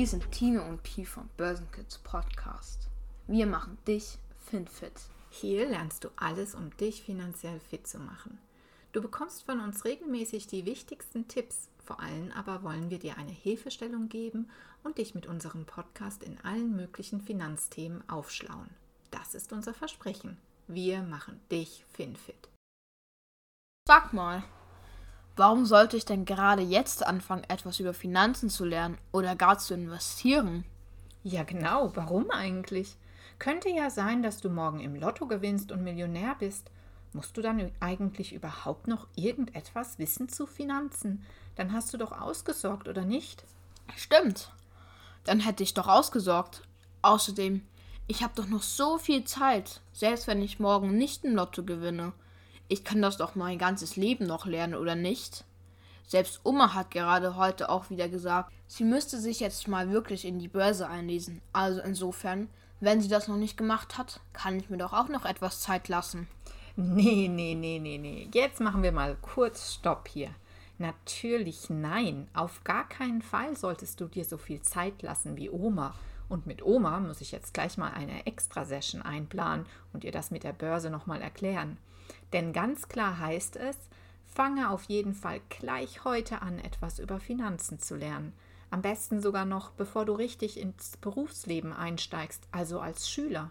Hier sind Tine und Pi vom Börsenkids Podcast. Wir machen dich FinFit. Hier lernst du alles, um dich finanziell fit zu machen. Du bekommst von uns regelmäßig die wichtigsten Tipps. Vor allem aber wollen wir dir eine Hilfestellung geben und dich mit unserem Podcast in allen möglichen Finanzthemen aufschlauen. Das ist unser Versprechen. Wir machen dich FinFit. Sag mal, Warum sollte ich denn gerade jetzt anfangen, etwas über Finanzen zu lernen oder gar zu investieren? Ja, genau. Warum eigentlich? Könnte ja sein, dass du morgen im Lotto gewinnst und Millionär bist. Musst du dann eigentlich überhaupt noch irgendetwas wissen zu Finanzen? Dann hast du doch ausgesorgt, oder nicht? Stimmt. Dann hätte ich doch ausgesorgt. Außerdem, ich habe doch noch so viel Zeit, selbst wenn ich morgen nicht im Lotto gewinne ich kann das doch mein ganzes Leben noch lernen, oder nicht? Selbst Oma hat gerade heute auch wieder gesagt, sie müsste sich jetzt mal wirklich in die Börse einlesen. Also insofern, wenn sie das noch nicht gemacht hat, kann ich mir doch auch noch etwas Zeit lassen. Nee, nee, nee, nee, nee. Jetzt machen wir mal kurz Stopp hier. Natürlich nein. Auf gar keinen Fall solltest du dir so viel Zeit lassen wie Oma. Und mit Oma muss ich jetzt gleich mal eine Extra-Session einplanen und ihr das mit der Börse nochmal erklären. Denn ganz klar heißt es, fange auf jeden Fall gleich heute an, etwas über Finanzen zu lernen. Am besten sogar noch, bevor du richtig ins Berufsleben einsteigst, also als Schüler.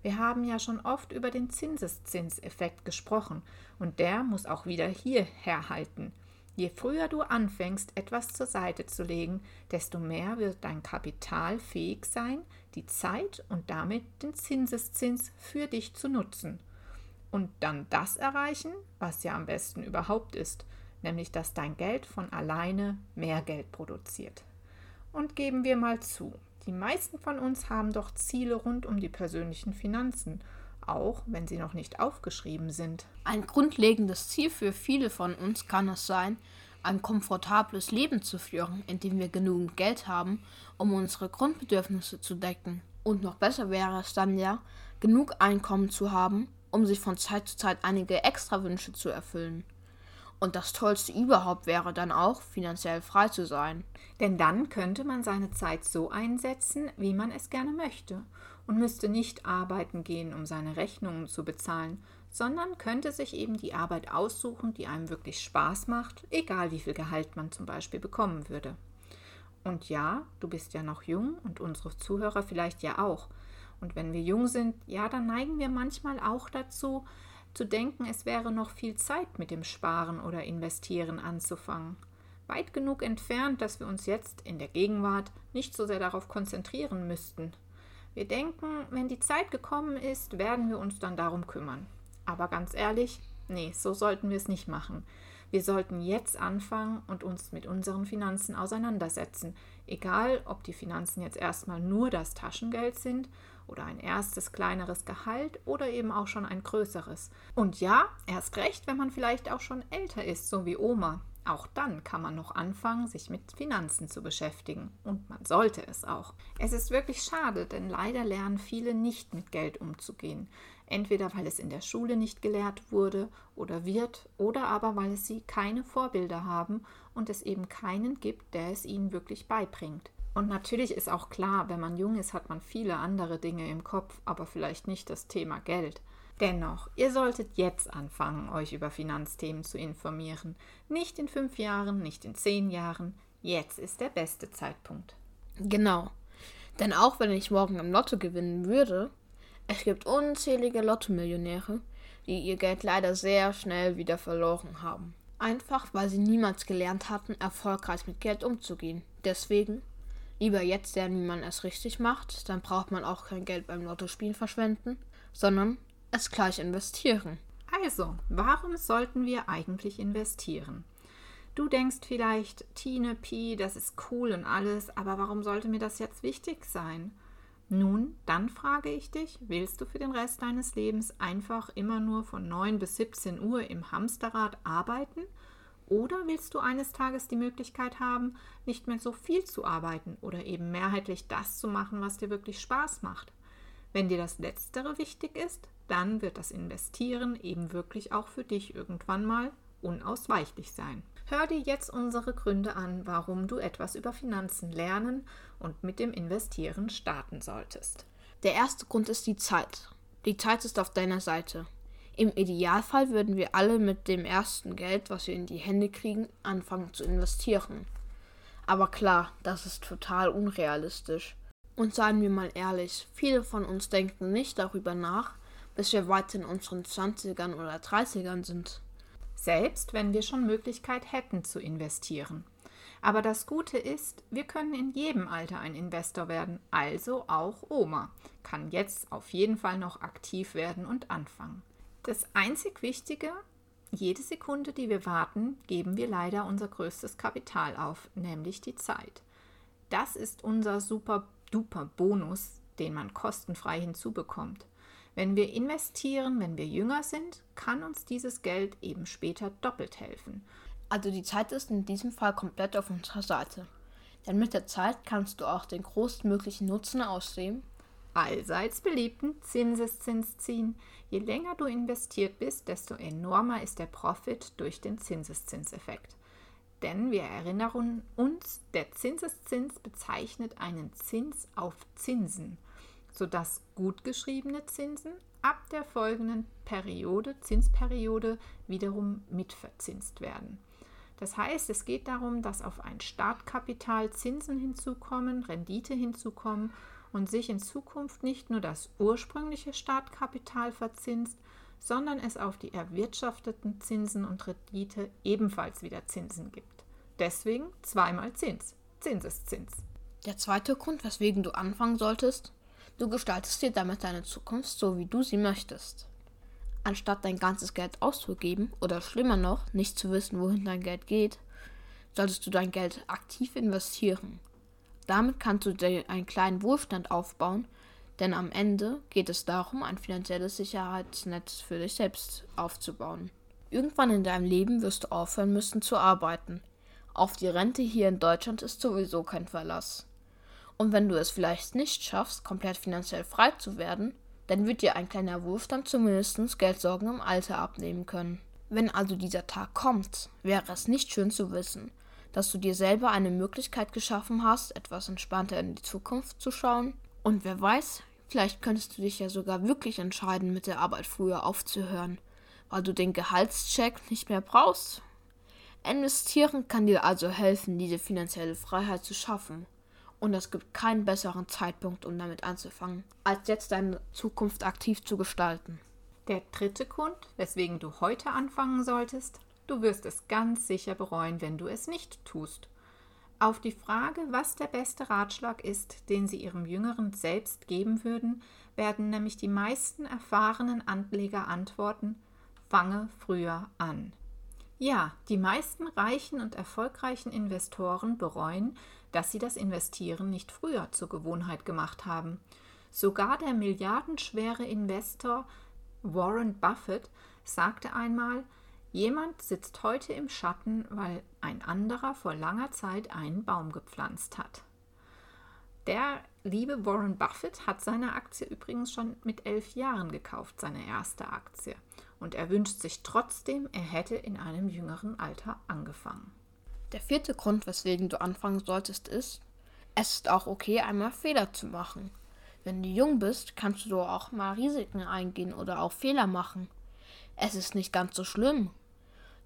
Wir haben ja schon oft über den Zinseszinseffekt gesprochen und der muss auch wieder hier herhalten. Je früher du anfängst, etwas zur Seite zu legen, desto mehr wird dein Kapital fähig sein, die Zeit und damit den Zinseszins für dich zu nutzen und dann das erreichen, was ja am besten überhaupt ist, nämlich dass dein Geld von alleine mehr Geld produziert. Und geben wir mal zu, die meisten von uns haben doch Ziele rund um die persönlichen Finanzen, auch wenn sie noch nicht aufgeschrieben sind. Ein grundlegendes Ziel für viele von uns kann es sein, ein komfortables Leben zu führen, in dem wir genügend Geld haben, um unsere Grundbedürfnisse zu decken. Und noch besser wäre es dann ja, genug Einkommen zu haben, um sich von Zeit zu Zeit einige Extrawünsche zu erfüllen. Und das Tollste überhaupt wäre dann auch, finanziell frei zu sein. Denn dann könnte man seine Zeit so einsetzen, wie man es gerne möchte, und müsste nicht arbeiten gehen, um seine Rechnungen zu bezahlen, sondern könnte sich eben die Arbeit aussuchen, die einem wirklich Spaß macht, egal wie viel Gehalt man zum Beispiel bekommen würde. Und ja, du bist ja noch jung und unsere Zuhörer vielleicht ja auch. Und wenn wir jung sind, ja, dann neigen wir manchmal auch dazu, zu denken, es wäre noch viel Zeit mit dem Sparen oder Investieren anzufangen. Weit genug entfernt, dass wir uns jetzt in der Gegenwart nicht so sehr darauf konzentrieren müssten. Wir denken, wenn die Zeit gekommen ist, werden wir uns dann darum kümmern. Aber ganz ehrlich, nee, so sollten wir es nicht machen. Wir sollten jetzt anfangen und uns mit unseren Finanzen auseinandersetzen, egal ob die Finanzen jetzt erstmal nur das Taschengeld sind oder ein erstes kleineres Gehalt oder eben auch schon ein größeres. Und ja, erst recht, wenn man vielleicht auch schon älter ist, so wie Oma. Auch dann kann man noch anfangen, sich mit Finanzen zu beschäftigen. Und man sollte es auch. Es ist wirklich schade, denn leider lernen viele nicht mit Geld umzugehen. Entweder weil es in der Schule nicht gelehrt wurde oder wird, oder aber weil es sie keine Vorbilder haben und es eben keinen gibt, der es ihnen wirklich beibringt. Und natürlich ist auch klar, wenn man jung ist, hat man viele andere Dinge im Kopf, aber vielleicht nicht das Thema Geld. Dennoch, ihr solltet jetzt anfangen, euch über Finanzthemen zu informieren. Nicht in fünf Jahren, nicht in zehn Jahren. Jetzt ist der beste Zeitpunkt. Genau. Denn auch wenn ich morgen im Lotto gewinnen würde, es gibt unzählige Lotto-Millionäre, die ihr Geld leider sehr schnell wieder verloren haben. Einfach weil sie niemals gelernt hatten, erfolgreich mit Geld umzugehen. Deswegen Lieber jetzt lernen, wie man es richtig macht, dann braucht man auch kein Geld beim Lottospielen verschwenden, sondern es gleich investieren. Also, warum sollten wir eigentlich investieren? Du denkst vielleicht, Tine, Pi, das ist cool und alles, aber warum sollte mir das jetzt wichtig sein? Nun, dann frage ich dich, willst du für den Rest deines Lebens einfach immer nur von 9 bis 17 Uhr im Hamsterrad arbeiten oder willst du eines Tages die Möglichkeit haben, nicht mehr so viel zu arbeiten oder eben mehrheitlich das zu machen, was dir wirklich Spaß macht? Wenn dir das Letztere wichtig ist, dann wird das Investieren eben wirklich auch für dich irgendwann mal unausweichlich sein. Hör dir jetzt unsere Gründe an, warum du etwas über Finanzen lernen und mit dem Investieren starten solltest. Der erste Grund ist die Zeit. Die Zeit ist auf deiner Seite. Im Idealfall würden wir alle mit dem ersten Geld, was wir in die Hände kriegen, anfangen zu investieren. Aber klar, das ist total unrealistisch. Und seien wir mal ehrlich, viele von uns denken nicht darüber nach, bis wir weit in unseren 20ern oder 30ern sind. Selbst wenn wir schon Möglichkeit hätten zu investieren. Aber das Gute ist, wir können in jedem Alter ein Investor werden, also auch Oma kann jetzt auf jeden Fall noch aktiv werden und anfangen. Das einzig Wichtige, jede Sekunde, die wir warten, geben wir leider unser größtes Kapital auf, nämlich die Zeit. Das ist unser super duper Bonus, den man kostenfrei hinzubekommt. Wenn wir investieren, wenn wir jünger sind, kann uns dieses Geld eben später doppelt helfen. Also die Zeit ist in diesem Fall komplett auf unserer Seite. Denn mit der Zeit kannst du auch den größtmöglichen Nutzen aussehen. Allseits beliebten Zinseszins ziehen. Je länger du investiert bist, desto enormer ist der Profit durch den Zinseszinseffekt. Denn wir erinnern uns, der Zinseszins bezeichnet einen Zins auf Zinsen, sodass gut geschriebene Zinsen ab der folgenden Periode, Zinsperiode wiederum mitverzinst werden. Das heißt, es geht darum, dass auf ein Startkapital Zinsen hinzukommen, Rendite hinzukommen und sich in Zukunft nicht nur das ursprüngliche Startkapital verzinst, sondern es auf die erwirtschafteten Zinsen und Rendite ebenfalls wieder Zinsen gibt. Deswegen zweimal Zins. Zinseszins. Der zweite Grund, weswegen du anfangen solltest, du gestaltest dir damit deine Zukunft so, wie du sie möchtest. Anstatt dein ganzes Geld auszugeben oder schlimmer noch, nicht zu wissen, wohin dein Geld geht, solltest du dein Geld aktiv investieren. Damit kannst du dir einen kleinen Wohlstand aufbauen, denn am Ende geht es darum, ein finanzielles Sicherheitsnetz für dich selbst aufzubauen. Irgendwann in deinem Leben wirst du aufhören müssen zu arbeiten. Auf die Rente hier in Deutschland ist sowieso kein Verlass. Und wenn du es vielleicht nicht schaffst, komplett finanziell frei zu werden, dann wird dir ein kleiner Wohlstand zumindest Geldsorgen im Alter abnehmen können. Wenn also dieser Tag kommt, wäre es nicht schön zu wissen, dass du dir selber eine Möglichkeit geschaffen hast, etwas entspannter in die Zukunft zu schauen. Und wer weiß, vielleicht könntest du dich ja sogar wirklich entscheiden, mit der Arbeit früher aufzuhören, weil du den Gehaltscheck nicht mehr brauchst. Investieren kann dir also helfen, diese finanzielle Freiheit zu schaffen. Und es gibt keinen besseren Zeitpunkt, um damit anzufangen, als jetzt deine Zukunft aktiv zu gestalten. Der dritte Grund, weswegen du heute anfangen solltest, du wirst es ganz sicher bereuen, wenn du es nicht tust. Auf die Frage, was der beste Ratschlag ist, den sie ihrem jüngeren Selbst geben würden, werden nämlich die meisten erfahrenen Anleger antworten, fange früher an. Ja, die meisten reichen und erfolgreichen Investoren bereuen, dass sie das Investieren nicht früher zur Gewohnheit gemacht haben. Sogar der milliardenschwere Investor Warren Buffett sagte einmal, jemand sitzt heute im Schatten, weil ein anderer vor langer Zeit einen Baum gepflanzt hat. Der liebe Warren Buffett hat seine Aktie übrigens schon mit elf Jahren gekauft, seine erste Aktie. Und er wünscht sich trotzdem, er hätte in einem jüngeren Alter angefangen. Der vierte Grund, weswegen du anfangen solltest, ist, es ist auch okay, einmal Fehler zu machen. Wenn du jung bist, kannst du auch mal Risiken eingehen oder auch Fehler machen. Es ist nicht ganz so schlimm,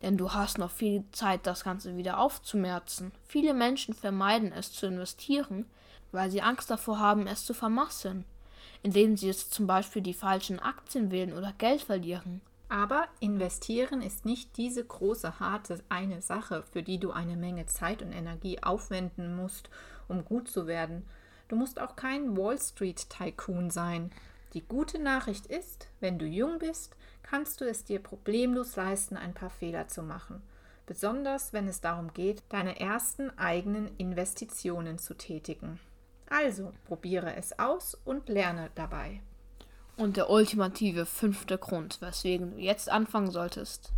denn du hast noch viel Zeit, das Ganze wieder aufzumerzen. Viele Menschen vermeiden es zu investieren, weil sie Angst davor haben, es zu vermasseln, indem sie jetzt zum Beispiel die falschen Aktien wählen oder Geld verlieren. Aber investieren ist nicht diese große, harte eine Sache, für die du eine Menge Zeit und Energie aufwenden musst, um gut zu werden. Du musst auch kein Wall Street Tycoon sein. Die gute Nachricht ist, wenn du jung bist, kannst du es dir problemlos leisten, ein paar Fehler zu machen. Besonders wenn es darum geht, deine ersten eigenen Investitionen zu tätigen. Also probiere es aus und lerne dabei. Und der ultimative fünfte Grund, weswegen du jetzt anfangen solltest.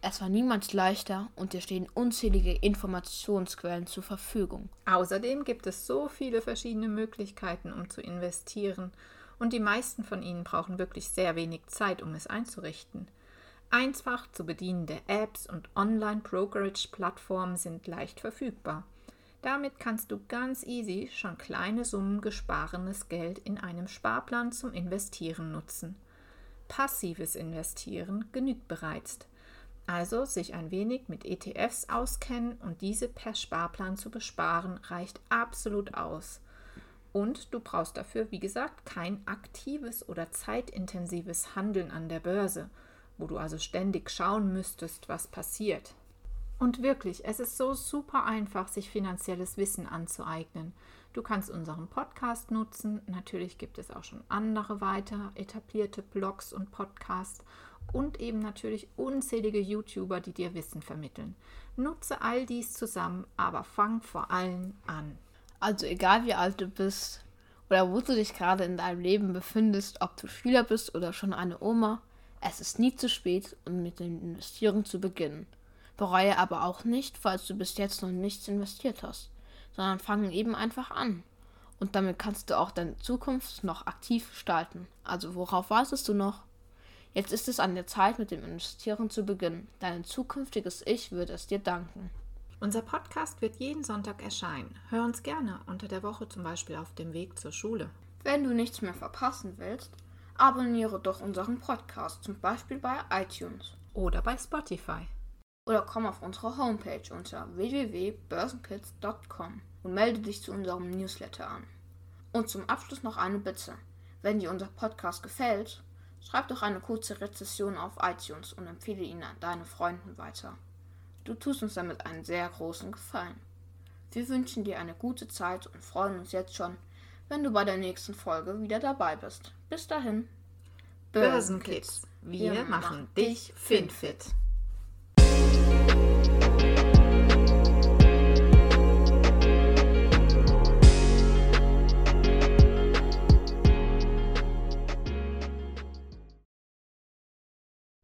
Es war niemals leichter und dir stehen unzählige Informationsquellen zur Verfügung. Außerdem gibt es so viele verschiedene Möglichkeiten, um zu investieren, und die meisten von ihnen brauchen wirklich sehr wenig Zeit, um es einzurichten. Einfach zu bedienende Apps und Online-Brokerage-Plattformen sind leicht verfügbar. Damit kannst du ganz easy schon kleine Summen gesparenes Geld in einem Sparplan zum Investieren nutzen. Passives Investieren genügt bereits. Also sich ein wenig mit ETFs auskennen und diese per Sparplan zu besparen, reicht absolut aus. Und du brauchst dafür, wie gesagt, kein aktives oder zeitintensives Handeln an der Börse, wo du also ständig schauen müsstest, was passiert. Und wirklich, es ist so super einfach, sich finanzielles Wissen anzueignen. Du kannst unseren Podcast nutzen. Natürlich gibt es auch schon andere weiter etablierte Blogs und Podcasts und eben natürlich unzählige YouTuber, die dir Wissen vermitteln. Nutze all dies zusammen, aber fang vor allem an. Also egal wie alt du bist oder wo du dich gerade in deinem Leben befindest, ob du Schüler bist oder schon eine Oma, es ist nie zu spät, um mit dem Investieren zu beginnen. Bereue aber auch nicht, falls du bis jetzt noch nichts investiert hast, sondern fange eben einfach an. Und damit kannst du auch deine Zukunft noch aktiv gestalten. Also worauf wartest du noch? Jetzt ist es an der Zeit, mit dem Investieren zu beginnen. Dein zukünftiges Ich wird es dir danken. Unser Podcast wird jeden Sonntag erscheinen. Hör uns gerne unter der Woche zum Beispiel auf dem Weg zur Schule. Wenn du nichts mehr verpassen willst, abonniere doch unseren Podcast, zum Beispiel bei iTunes oder bei Spotify oder komm auf unsere Homepage unter www.börsenkids.com und melde dich zu unserem Newsletter an. Und zum Abschluss noch eine Bitte. Wenn dir unser Podcast gefällt, schreib doch eine kurze Rezession auf iTunes und empfehle ihn an deine Freunden weiter. Du tust uns damit einen sehr großen Gefallen. Wir wünschen dir eine gute Zeit und freuen uns jetzt schon, wenn du bei der nächsten Folge wieder dabei bist. Bis dahin. Börsenkids, wir, wir machen dich finfit.